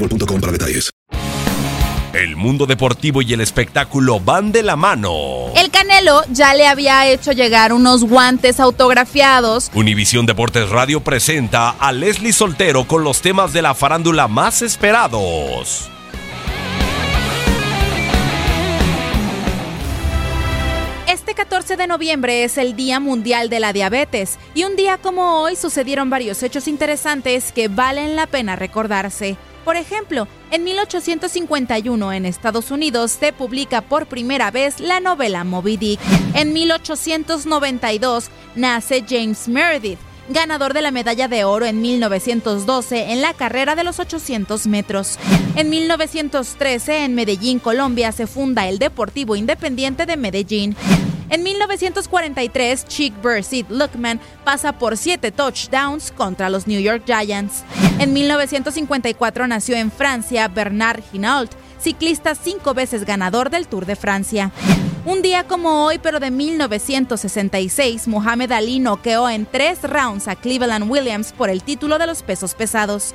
boostmobile.com para detalles. El mundo deportivo y el espectáculo van de la mano. El Canelo ya le había hecho llegar unos guantes autografiados. Univisión Deportes Radio presenta a Leslie Soltero con los temas de la farándula más esperados. Este 14 de noviembre es el Día Mundial de la Diabetes y un día como hoy sucedieron varios hechos interesantes que valen la pena recordarse. Por ejemplo, en 1851 en Estados Unidos se publica por primera vez la novela Moby Dick. En 1892 nace James Meredith, ganador de la medalla de oro en 1912 en la carrera de los 800 metros. En 1913 en Medellín, Colombia, se funda el Deportivo Independiente de Medellín. En 1943, Chick Sid Luckman pasa por siete touchdowns contra los New York Giants. En 1954 nació en Francia Bernard Hinault, ciclista cinco veces ganador del Tour de Francia. Un día como hoy, pero de 1966, Muhammad Ali noqueó en tres rounds a Cleveland Williams por el título de los pesos pesados.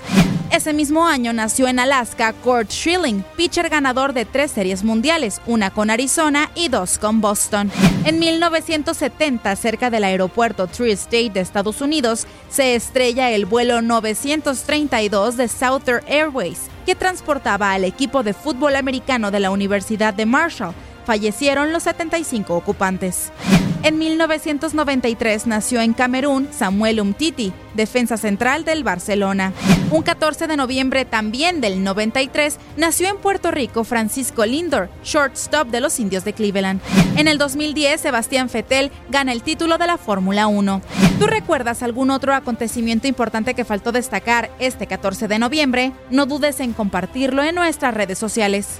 Ese mismo año nació en Alaska Kurt Schilling, pitcher ganador de tres series mundiales, una con Arizona y dos con Boston. En 1970, cerca del aeropuerto Tree State de Estados Unidos, se estrella el vuelo 932 de Southern Airways, que transportaba al equipo de fútbol americano de la Universidad de Marshall. Fallecieron los 75 ocupantes. En 1993 nació en Camerún Samuel Umtiti, defensa central del Barcelona. Un 14 de noviembre también del 93 nació en Puerto Rico Francisco Lindor, shortstop de los Indios de Cleveland. En el 2010 Sebastián Vettel gana el título de la Fórmula 1. ¿Tú recuerdas algún otro acontecimiento importante que faltó destacar este 14 de noviembre? No dudes en compartirlo en nuestras redes sociales.